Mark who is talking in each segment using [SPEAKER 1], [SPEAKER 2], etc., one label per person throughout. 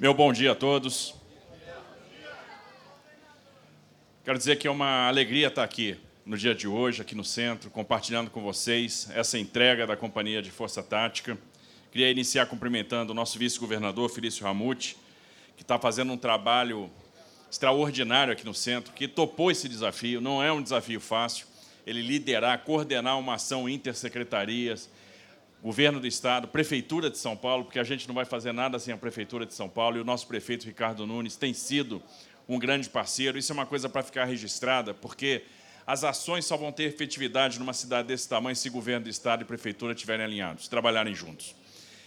[SPEAKER 1] Meu bom dia a todos. Quero dizer que é uma alegria estar aqui no dia de hoje, aqui no centro, compartilhando com vocês essa entrega da Companhia de Força Tática. Queria iniciar cumprimentando o nosso vice-governador, Felício Ramute, que está fazendo um trabalho extraordinário aqui no centro, que topou esse desafio. Não é um desafio fácil. Ele liderar, coordenar uma ação intersecretarias, governo do Estado, Prefeitura de São Paulo, porque a gente não vai fazer nada sem a Prefeitura de São Paulo, e o nosso prefeito Ricardo Nunes tem sido um grande parceiro. Isso é uma coisa para ficar registrada, porque as ações só vão ter efetividade numa cidade desse tamanho se governo do Estado e Prefeitura estiverem alinhados, trabalharem juntos.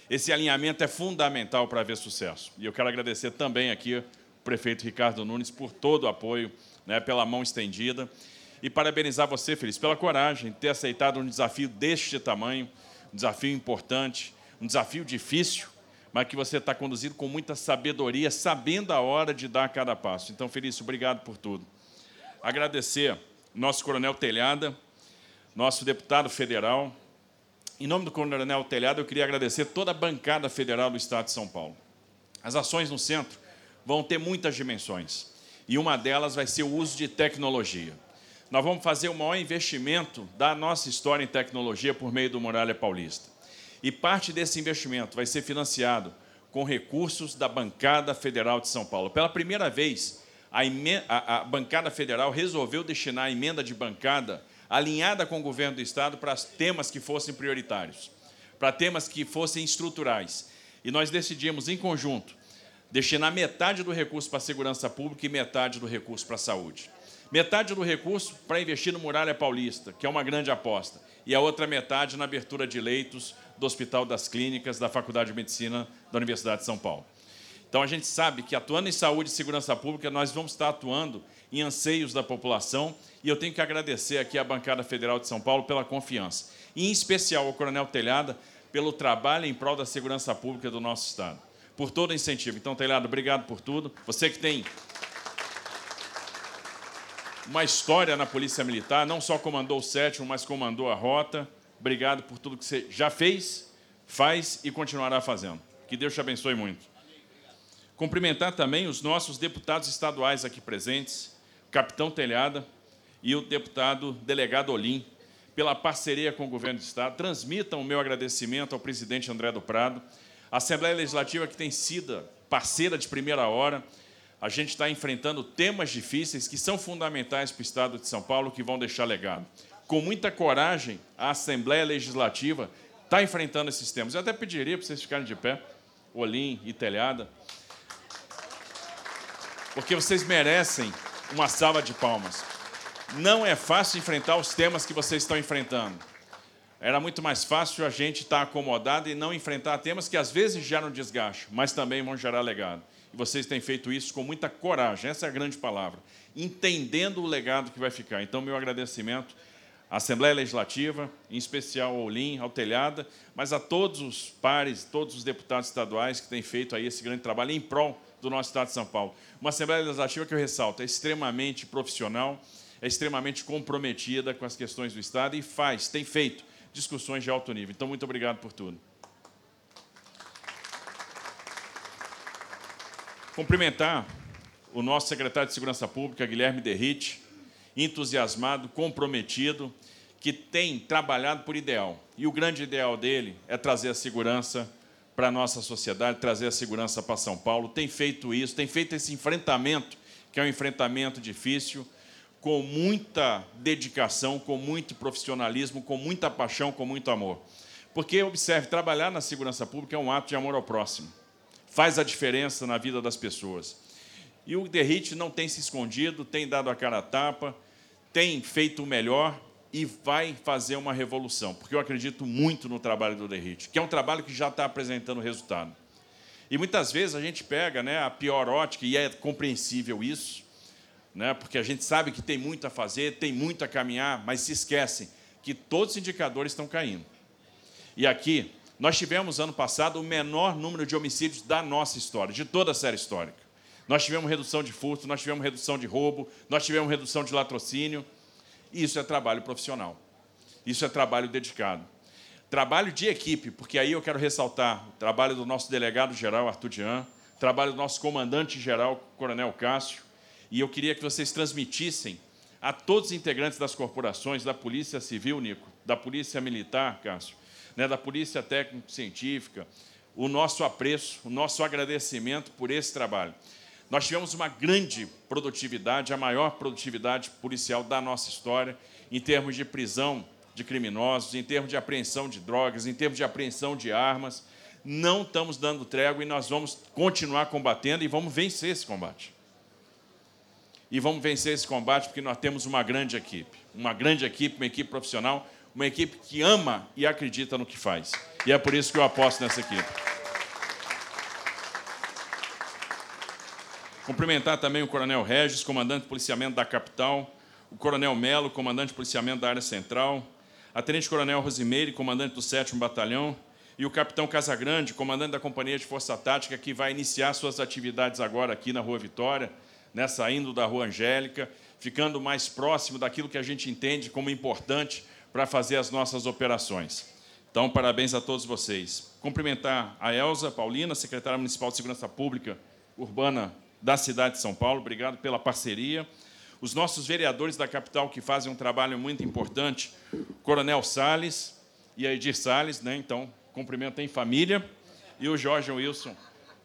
[SPEAKER 1] Esse alinhamento é fundamental para haver sucesso. E eu quero agradecer também aqui o prefeito Ricardo Nunes por todo o apoio, né, pela mão estendida. E parabenizar você, Feliz, pela coragem de ter aceitado um desafio deste tamanho, um desafio importante, um desafio difícil, mas que você está conduzido com muita sabedoria, sabendo a hora de dar cada passo. Então, Felício, obrigado por tudo. Agradecer nosso coronel Telhada, nosso deputado federal. Em nome do coronel Telhada, eu queria agradecer toda a bancada federal do Estado de São Paulo. As ações no centro vão ter muitas dimensões, e uma delas vai ser o uso de tecnologia nós vamos fazer o maior investimento da nossa história em tecnologia por meio do Muralha Paulista. E parte desse investimento vai ser financiado com recursos da Bancada Federal de São Paulo. Pela primeira vez, a, a, a Bancada Federal resolveu destinar a emenda de bancada alinhada com o governo do Estado para temas que fossem prioritários, para temas que fossem estruturais. E nós decidimos, em conjunto, destinar metade do recurso para a segurança pública e metade do recurso para a saúde. Metade do recurso para investir no Muralha Paulista, que é uma grande aposta, e a outra metade na abertura de leitos do Hospital das Clínicas da Faculdade de Medicina da Universidade de São Paulo. Então a gente sabe que atuando em saúde e segurança pública, nós vamos estar atuando em anseios da população, e eu tenho que agradecer aqui à bancada federal de São Paulo pela confiança, e em especial ao Coronel Telhada pelo trabalho em prol da segurança pública do nosso estado, por todo o incentivo. Então, Telhada, obrigado por tudo. Você que tem uma história na Polícia Militar, não só comandou o sétimo, mas comandou a rota. Obrigado por tudo que você já fez, faz e continuará fazendo. Que Deus te abençoe muito. Cumprimentar também os nossos deputados estaduais aqui presentes, o capitão Telhada e o deputado delegado Olim, pela parceria com o governo do Estado. Transmitam o meu agradecimento ao presidente André do Prado, a Assembleia Legislativa que tem sido parceira de primeira hora, a gente está enfrentando temas difíceis que são fundamentais para o Estado de São Paulo, que vão deixar legado. Com muita coragem, a Assembleia Legislativa está enfrentando esses temas. Eu até pediria para vocês ficarem de pé, Olim e Telhada, porque vocês merecem uma salva de palmas. Não é fácil enfrentar os temas que vocês estão enfrentando. Era muito mais fácil a gente estar acomodado e não enfrentar temas que às vezes geram desgaste, mas também vão gerar legado. Vocês têm feito isso com muita coragem, essa é a grande palavra, entendendo o legado que vai ficar. Então, meu agradecimento à Assembleia Legislativa, em especial ao Olim, ao Telhada, mas a todos os pares, todos os deputados estaduais que têm feito aí esse grande trabalho em prol do nosso Estado de São Paulo. Uma Assembleia Legislativa que eu ressalto, é extremamente profissional, é extremamente comprometida com as questões do Estado e faz, tem feito discussões de alto nível. Então, muito obrigado por tudo. Cumprimentar o nosso secretário de Segurança Pública, Guilherme Derrite, entusiasmado, comprometido, que tem trabalhado por ideal. E o grande ideal dele é trazer a segurança para a nossa sociedade, trazer a segurança para São Paulo. Tem feito isso, tem feito esse enfrentamento, que é um enfrentamento difícil, com muita dedicação, com muito profissionalismo, com muita paixão, com muito amor. Porque, observe, trabalhar na segurança pública é um ato de amor ao próximo faz a diferença na vida das pessoas. E o Derrite não tem se escondido, tem dado a cara a tapa, tem feito o melhor e vai fazer uma revolução, porque eu acredito muito no trabalho do Derrite, que é um trabalho que já está apresentando resultado. E muitas vezes a gente pega né, a pior ótica, e é compreensível isso, né, porque a gente sabe que tem muito a fazer, tem muito a caminhar, mas se esquecem que todos os indicadores estão caindo. E aqui, nós tivemos, ano passado, o menor número de homicídios da nossa história, de toda a série histórica. Nós tivemos redução de furto, nós tivemos redução de roubo, nós tivemos redução de latrocínio. Isso é trabalho profissional. Isso é trabalho dedicado. Trabalho de equipe, porque aí eu quero ressaltar o trabalho do nosso delegado-geral, Arthur Dian, trabalho do nosso comandante-geral, Coronel Cássio, e eu queria que vocês transmitissem a todos os integrantes das corporações, da Polícia Civil, Nico, da Polícia Militar, Cássio, né, da Polícia Técnico-Científica, o nosso apreço, o nosso agradecimento por esse trabalho. Nós tivemos uma grande produtividade, a maior produtividade policial da nossa história, em termos de prisão de criminosos, em termos de apreensão de drogas, em termos de apreensão de armas. Não estamos dando trégua e nós vamos continuar combatendo e vamos vencer esse combate. E vamos vencer esse combate porque nós temos uma grande equipe, uma grande equipe, uma equipe profissional, uma equipe que ama e acredita no que faz. E é por isso que eu aposto nessa equipe. Cumprimentar também o Coronel Regis, comandante de policiamento da capital, o Coronel Melo, comandante de policiamento da área central, a Tenente Coronel Rosimeire, comandante do 7 Batalhão, e o Capitão Casagrande, comandante da Companhia de Força Tática, que vai iniciar suas atividades agora aqui na Rua Vitória, né, saindo da Rua Angélica, ficando mais próximo daquilo que a gente entende como importante para fazer as nossas operações. Então, parabéns a todos vocês. Cumprimentar a Elza Paulina, secretária municipal de Segurança Pública Urbana da cidade de São Paulo. Obrigado pela parceria. Os nossos vereadores da capital que fazem um trabalho muito importante, Coronel Sales e a Edir Sales, né? Então, cumprimento em família. E o Jorge Wilson,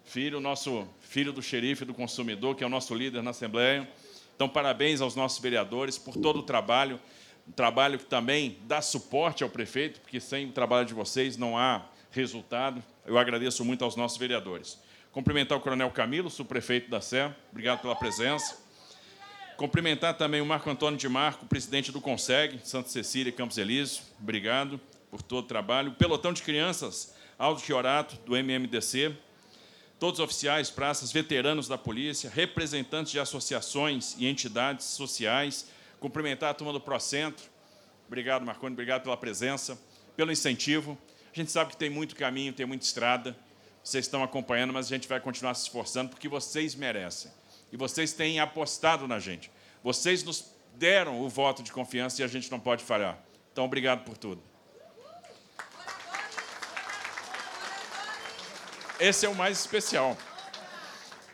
[SPEAKER 1] filho, nosso filho do xerife do consumidor, que é o nosso líder na Assembleia. Então, parabéns aos nossos vereadores por todo o trabalho, um trabalho que também dá suporte ao prefeito, porque sem o trabalho de vocês não há resultado. Eu agradeço muito aos nossos vereadores. Cumprimentar o Coronel Camilo, subprefeito da Sé, obrigado pela presença. Cumprimentar também o Marco Antônio de Marco, presidente do CONSEG, Santa Cecília Campos Elísio, obrigado por todo o trabalho. Pelotão de crianças, Aldo Chiorato, do MMDC, todos os oficiais, praças, veteranos da polícia, representantes de associações e entidades sociais, cumprimentar a turma do Procentro, obrigado, Marconi, obrigado pela presença, pelo incentivo. A gente sabe que tem muito caminho, tem muita estrada, vocês estão acompanhando, mas a gente vai continuar se esforçando porque vocês merecem. E vocês têm apostado na gente. Vocês nos deram o voto de confiança e a gente não pode falhar. Então, obrigado por tudo. Esse é o mais especial.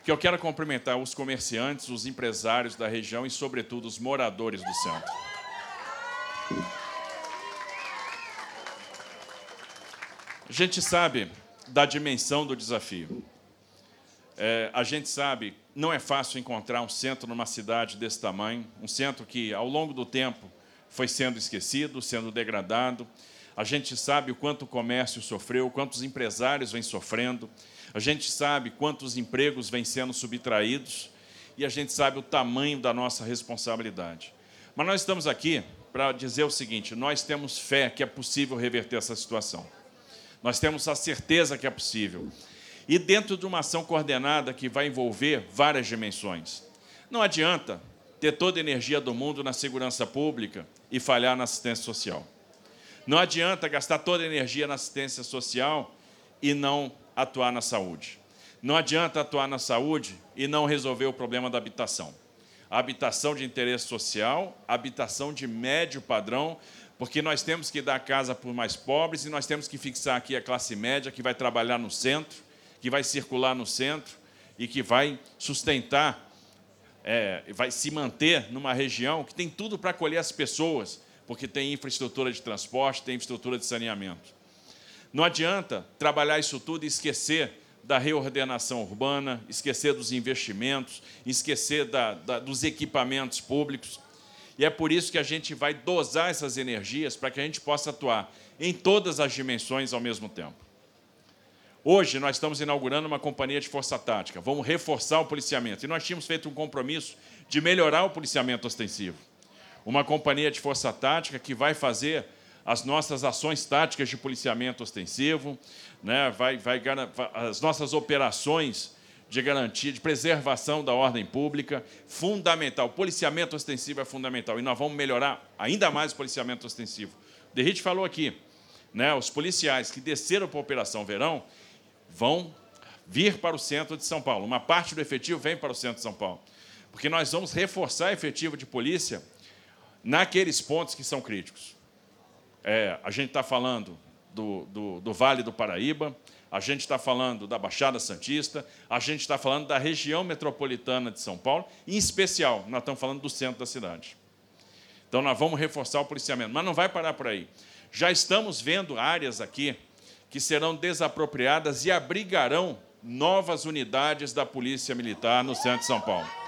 [SPEAKER 1] Que eu quero cumprimentar os comerciantes, os empresários da região e, sobretudo, os moradores do centro. A gente sabe da dimensão do desafio. É, a gente sabe, não é fácil encontrar um centro numa cidade desse tamanho, um centro que, ao longo do tempo, foi sendo esquecido, sendo degradado. A gente sabe o quanto o comércio sofreu, quantos empresários vêm sofrendo. A gente sabe quantos empregos vêm sendo subtraídos. E a gente sabe o tamanho da nossa responsabilidade. Mas nós estamos aqui para dizer o seguinte: nós temos fé que é possível reverter essa situação. Nós temos a certeza que é possível. E dentro de uma ação coordenada que vai envolver várias dimensões. Não adianta ter toda a energia do mundo na segurança pública e falhar na assistência social. Não adianta gastar toda a energia na assistência social e não atuar na saúde. Não adianta atuar na saúde e não resolver o problema da habitação. A habitação de interesse social, habitação de médio padrão, porque nós temos que dar casa para os mais pobres e nós temos que fixar aqui a classe média que vai trabalhar no centro, que vai circular no centro e que vai sustentar, é, vai se manter numa região que tem tudo para acolher as pessoas, porque tem infraestrutura de transporte, tem infraestrutura de saneamento. Não adianta trabalhar isso tudo e esquecer da reordenação urbana, esquecer dos investimentos, esquecer da, da, dos equipamentos públicos. E é por isso que a gente vai dosar essas energias para que a gente possa atuar em todas as dimensões ao mesmo tempo. Hoje nós estamos inaugurando uma companhia de força tática. Vamos reforçar o policiamento. E nós tínhamos feito um compromisso de melhorar o policiamento ostensivo. Uma companhia de força tática que vai fazer as nossas ações táticas de policiamento ostensivo, né? vai, vai, as nossas operações de garantia, de preservação da ordem pública, fundamental. O policiamento ostensivo é fundamental e nós vamos melhorar ainda mais o policiamento ostensivo. O Derrite falou aqui, né, os policiais que desceram para a Operação Verão vão vir para o centro de São Paulo. Uma parte do efetivo vem para o centro de São Paulo, porque nós vamos reforçar efetivo de polícia naqueles pontos que são críticos. É, a gente está falando do, do, do Vale do Paraíba, a gente está falando da Baixada Santista, a gente está falando da região metropolitana de São Paulo, em especial, nós estamos falando do centro da cidade. Então, nós vamos reforçar o policiamento, mas não vai parar por aí. Já estamos vendo áreas aqui que serão desapropriadas e abrigarão novas unidades da Polícia Militar no centro de São Paulo.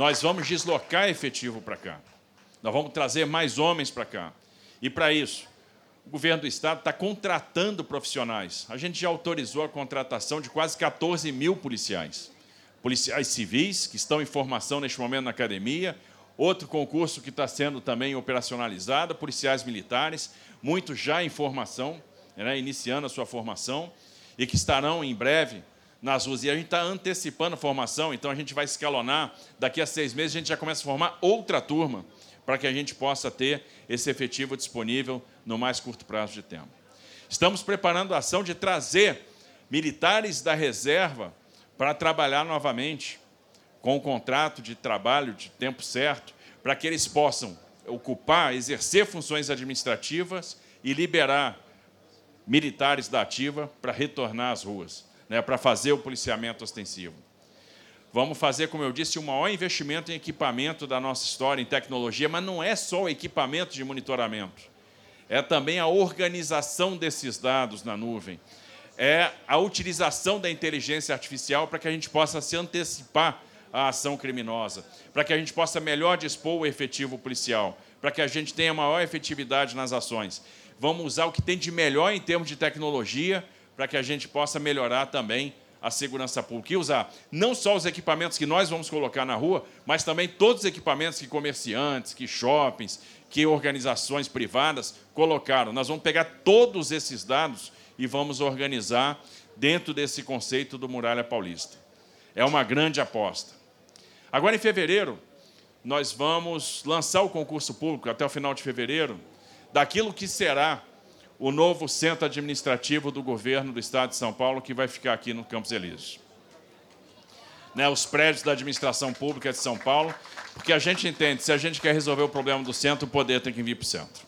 [SPEAKER 1] Nós vamos deslocar efetivo para cá. Nós vamos trazer mais homens para cá. E para isso, o governo do Estado está contratando profissionais. A gente já autorizou a contratação de quase 14 mil policiais. Policiais civis, que estão em formação neste momento na academia, outro concurso que está sendo também operacionalizado, policiais militares, muitos já em formação, né, iniciando a sua formação, e que estarão em breve nas ruas. E a gente está antecipando a formação, então a gente vai escalonar. Daqui a seis meses a gente já começa a formar outra turma para que a gente possa ter esse efetivo disponível no mais curto prazo de tempo. Estamos preparando a ação de trazer militares da reserva para trabalhar novamente com o contrato de trabalho de tempo certo, para que eles possam ocupar, exercer funções administrativas e liberar militares da ativa para retornar às ruas, né, para fazer o policiamento ostensivo. Vamos fazer, como eu disse, o maior investimento em equipamento da nossa história, em tecnologia, mas não é só o equipamento de monitoramento. É também a organização desses dados na nuvem. É a utilização da inteligência artificial para que a gente possa se antecipar à ação criminosa, para que a gente possa melhor dispor o efetivo policial, para que a gente tenha maior efetividade nas ações. Vamos usar o que tem de melhor em termos de tecnologia para que a gente possa melhorar também a segurança pública e usar não só os equipamentos que nós vamos colocar na rua, mas também todos os equipamentos que comerciantes, que shoppings, que organizações privadas colocaram. Nós vamos pegar todos esses dados e vamos organizar dentro desse conceito do Muralha Paulista. É uma grande aposta. Agora, em fevereiro, nós vamos lançar o concurso público até o final de fevereiro daquilo que será o novo centro administrativo do governo do Estado de São Paulo, que vai ficar aqui no Campos Elíseos. Né, os prédios da administração pública de São Paulo, porque a gente entende, se a gente quer resolver o problema do centro, o poder tem que vir para o centro.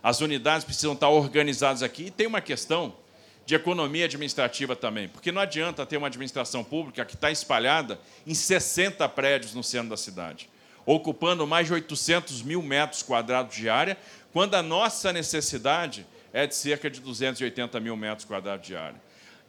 [SPEAKER 1] As unidades precisam estar organizadas aqui. E tem uma questão de economia administrativa também, porque não adianta ter uma administração pública que está espalhada em 60 prédios no centro da cidade, ocupando mais de 800 mil metros quadrados de área, quando a nossa necessidade é de cerca de 280 mil metros quadrados de área.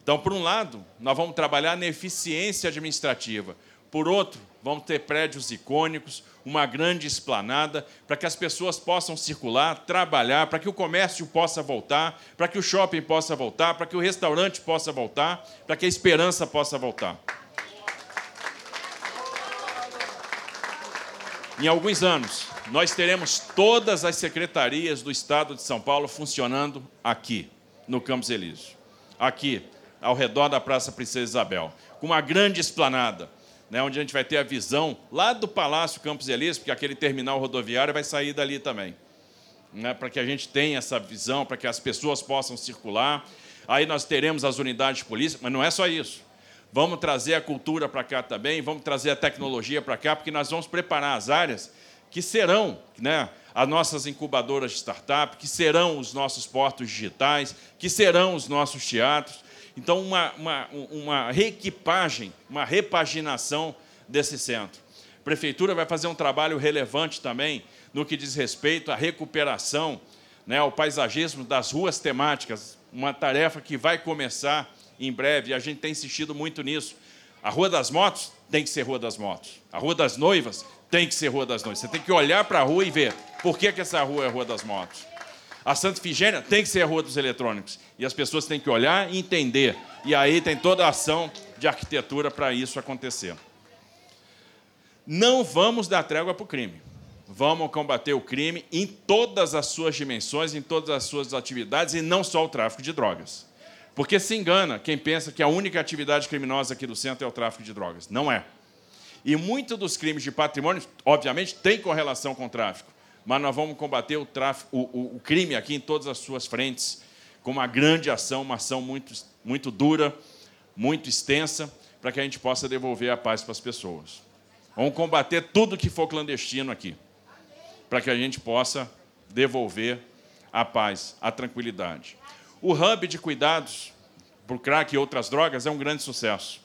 [SPEAKER 1] Então, por um lado, nós vamos trabalhar na eficiência administrativa. Por outro, vamos ter prédios icônicos, uma grande esplanada, para que as pessoas possam circular, trabalhar, para que o comércio possa voltar, para que o shopping possa voltar, para que o restaurante possa voltar, para que a esperança possa voltar. Em alguns anos, nós teremos todas as secretarias do Estado de São Paulo funcionando aqui, no Campos Elísio. Aqui, ao redor da Praça Princesa Isabel, com uma grande esplanada, né, onde a gente vai ter a visão lá do Palácio Campos Elísio, porque aquele terminal rodoviário vai sair dali também. Né, para que a gente tenha essa visão, para que as pessoas possam circular. Aí nós teremos as unidades de polícia, mas não é só isso. Vamos trazer a cultura para cá também, vamos trazer a tecnologia para cá, porque nós vamos preparar as áreas que serão né, as nossas incubadoras de startup, que serão os nossos portos digitais, que serão os nossos teatros. Então, uma, uma, uma reequipagem, uma repaginação desse centro. A prefeitura vai fazer um trabalho relevante também no que diz respeito à recuperação, né, ao paisagismo das ruas temáticas, uma tarefa que vai começar em breve, e a gente tem insistido muito nisso. A Rua das Motos tem que ser Rua das Motos. A Rua das Noivas tem que ser Rua das Noivas. Você tem que olhar para a rua e ver por que, que essa rua é a Rua das Motos. A Santa Figênia tem que ser a Rua dos Eletrônicos. E as pessoas têm que olhar e entender. E aí tem toda a ação de arquitetura para isso acontecer. Não vamos dar trégua para o crime. Vamos combater o crime em todas as suas dimensões, em todas as suas atividades, e não só o tráfico de drogas. Porque se engana quem pensa que a única atividade criminosa aqui do centro é o tráfico de drogas. Não é. E muitos dos crimes de patrimônio, obviamente, têm correlação com o tráfico. Mas nós vamos combater o, tráfico, o, o, o crime aqui em todas as suas frentes, com uma grande ação, uma ação muito, muito dura, muito extensa, para que a gente possa devolver a paz para as pessoas. Vamos combater tudo que for clandestino aqui, para que a gente possa devolver a paz, a tranquilidade. O hub de cuidados o crack e outras drogas é um grande sucesso.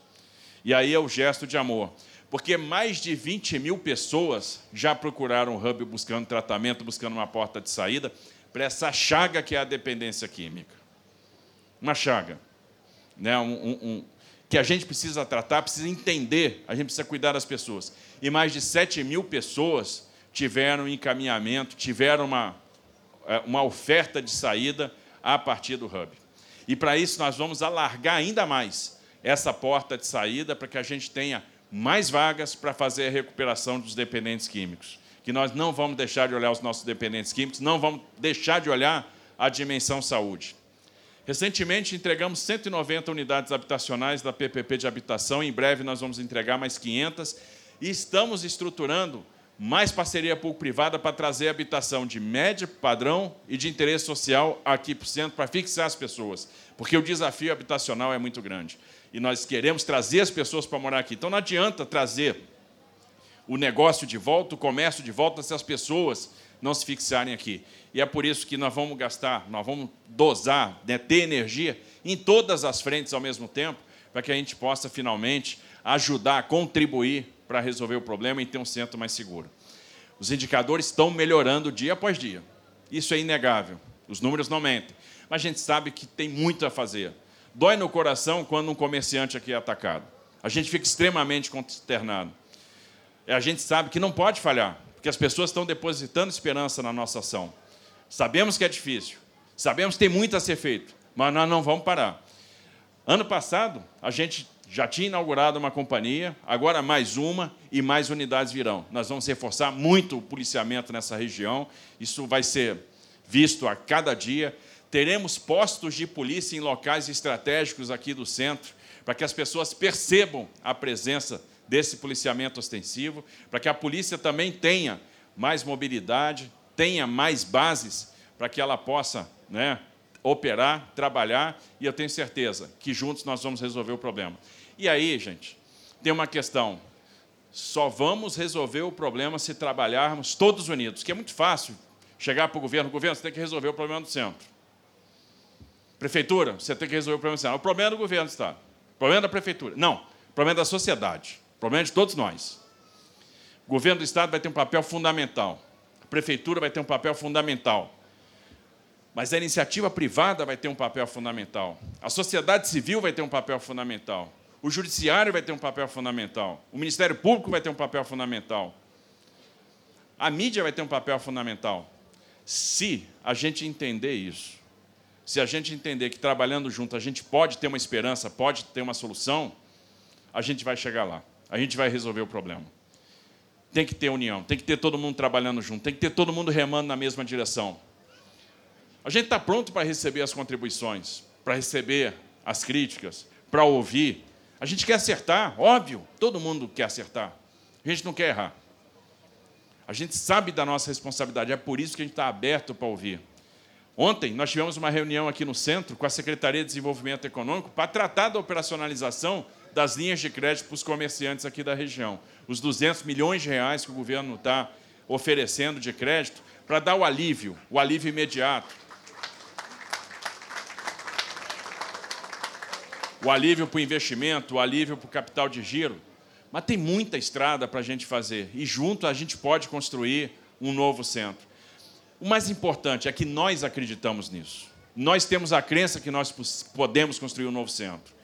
[SPEAKER 1] E aí é o gesto de amor. Porque mais de 20 mil pessoas já procuraram o hub buscando tratamento, buscando uma porta de saída para essa chaga que é a dependência química. Uma chaga. Né? Um, um, um, que a gente precisa tratar, precisa entender, a gente precisa cuidar das pessoas. E mais de 7 mil pessoas tiveram encaminhamento, tiveram uma, é, uma oferta de saída a partir do hub. E para isso nós vamos alargar ainda mais essa porta de saída para que a gente tenha mais vagas para fazer a recuperação dos dependentes químicos. Que nós não vamos deixar de olhar os nossos dependentes químicos, não vamos deixar de olhar a dimensão saúde. Recentemente entregamos 190 unidades habitacionais da PPP de habitação, em breve nós vamos entregar mais 500 e estamos estruturando mais parceria público-privada para trazer habitação de médio padrão e de interesse social aqui para o centro, para fixar as pessoas, porque o desafio habitacional é muito grande. E nós queremos trazer as pessoas para morar aqui. Então não adianta trazer o negócio de volta, o comércio de volta, se as pessoas não se fixarem aqui. E é por isso que nós vamos gastar, nós vamos dosar, né, ter energia em todas as frentes ao mesmo tempo, para que a gente possa finalmente ajudar, contribuir para resolver o problema e ter um centro mais seguro. Os indicadores estão melhorando dia após dia. Isso é inegável. Os números não mentem. Mas a gente sabe que tem muito a fazer. Dói no coração quando um comerciante aqui é atacado. A gente fica extremamente consternado. A gente sabe que não pode falhar, porque as pessoas estão depositando esperança na nossa ação. Sabemos que é difícil, sabemos que tem muito a ser feito, mas nós não vamos parar. Ano passado, a gente já tinha inaugurado uma companhia, agora mais uma e mais unidades virão. Nós vamos reforçar muito o policiamento nessa região, isso vai ser visto a cada dia. Teremos postos de polícia em locais estratégicos aqui do centro, para que as pessoas percebam a presença desse policiamento ostensivo, para que a polícia também tenha mais mobilidade, tenha mais bases, para que ela possa né, operar, trabalhar, e eu tenho certeza que juntos nós vamos resolver o problema. E aí, gente, tem uma questão. Só vamos resolver o problema se trabalharmos todos unidos, que é muito fácil chegar para o governo, governo, você tem que resolver o problema do centro. Prefeitura, você tem que resolver o problema do centro. O problema é do governo do Estado. O problema é da prefeitura. Não, o problema é da sociedade. O problema é de todos nós. O governo do Estado vai ter um papel fundamental. A prefeitura vai ter um papel fundamental. Mas a iniciativa privada vai ter um papel fundamental. A sociedade civil vai ter um papel fundamental. O judiciário vai ter um papel fundamental. O Ministério Público vai ter um papel fundamental. A mídia vai ter um papel fundamental. Se a gente entender isso, se a gente entender que trabalhando junto a gente pode ter uma esperança, pode ter uma solução, a gente vai chegar lá. A gente vai resolver o problema. Tem que ter união, tem que ter todo mundo trabalhando junto, tem que ter todo mundo remando na mesma direção. A gente está pronto para receber as contribuições, para receber as críticas, para ouvir, a gente quer acertar, óbvio, todo mundo quer acertar. A gente não quer errar. A gente sabe da nossa responsabilidade, é por isso que a gente está aberto para ouvir. Ontem, nós tivemos uma reunião aqui no centro com a Secretaria de Desenvolvimento Econômico para tratar da operacionalização das linhas de crédito para os comerciantes aqui da região. Os 200 milhões de reais que o governo está oferecendo de crédito para dar o alívio, o alívio imediato o alívio para o investimento, o alívio para o capital de giro. Mas tem muita estrada para a gente fazer. E junto a gente pode construir um novo centro. O mais importante é que nós acreditamos nisso. Nós temos a crença que nós podemos construir um novo centro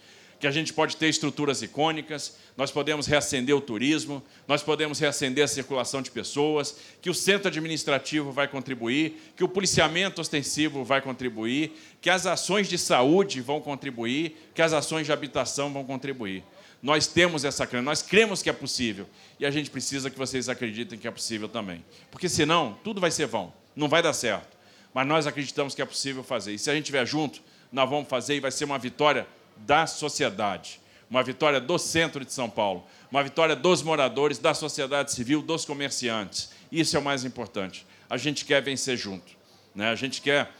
[SPEAKER 1] que a gente pode ter estruturas icônicas, nós podemos reacender o turismo, nós podemos reacender a circulação de pessoas, que o centro administrativo vai contribuir, que o policiamento ostensivo vai contribuir, que as ações de saúde vão contribuir, que as ações de habitação vão contribuir. Nós temos essa crença, nós cremos que é possível e a gente precisa que vocês acreditem que é possível também. Porque senão, tudo vai ser vão, não vai dar certo. Mas nós acreditamos que é possível fazer. E se a gente estiver junto, nós vamos fazer e vai ser uma vitória da sociedade, uma vitória do centro de São Paulo, uma vitória dos moradores, da sociedade civil, dos comerciantes. Isso é o mais importante. A gente quer vencer junto, né? a gente quer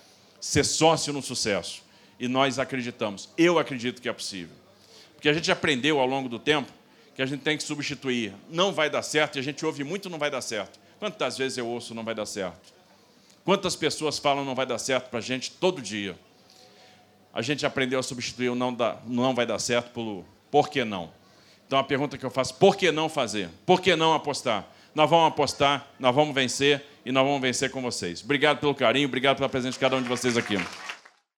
[SPEAKER 1] ser sócio no sucesso. E nós acreditamos, eu acredito que é possível. Porque a gente aprendeu ao longo do tempo que a gente tem que substituir. Não vai dar certo, e a gente ouve muito não vai dar certo. Quantas vezes eu ouço não vai dar certo? Quantas pessoas falam não vai dar certo para a gente todo dia? A gente aprendeu a substituir o não, dá, não vai dar certo pelo por que não. Então a pergunta que eu faço, por que não fazer? Por que não apostar? Nós vamos apostar, nós vamos vencer e nós vamos vencer com vocês. Obrigado pelo carinho, obrigado pela presença de cada um de vocês aqui.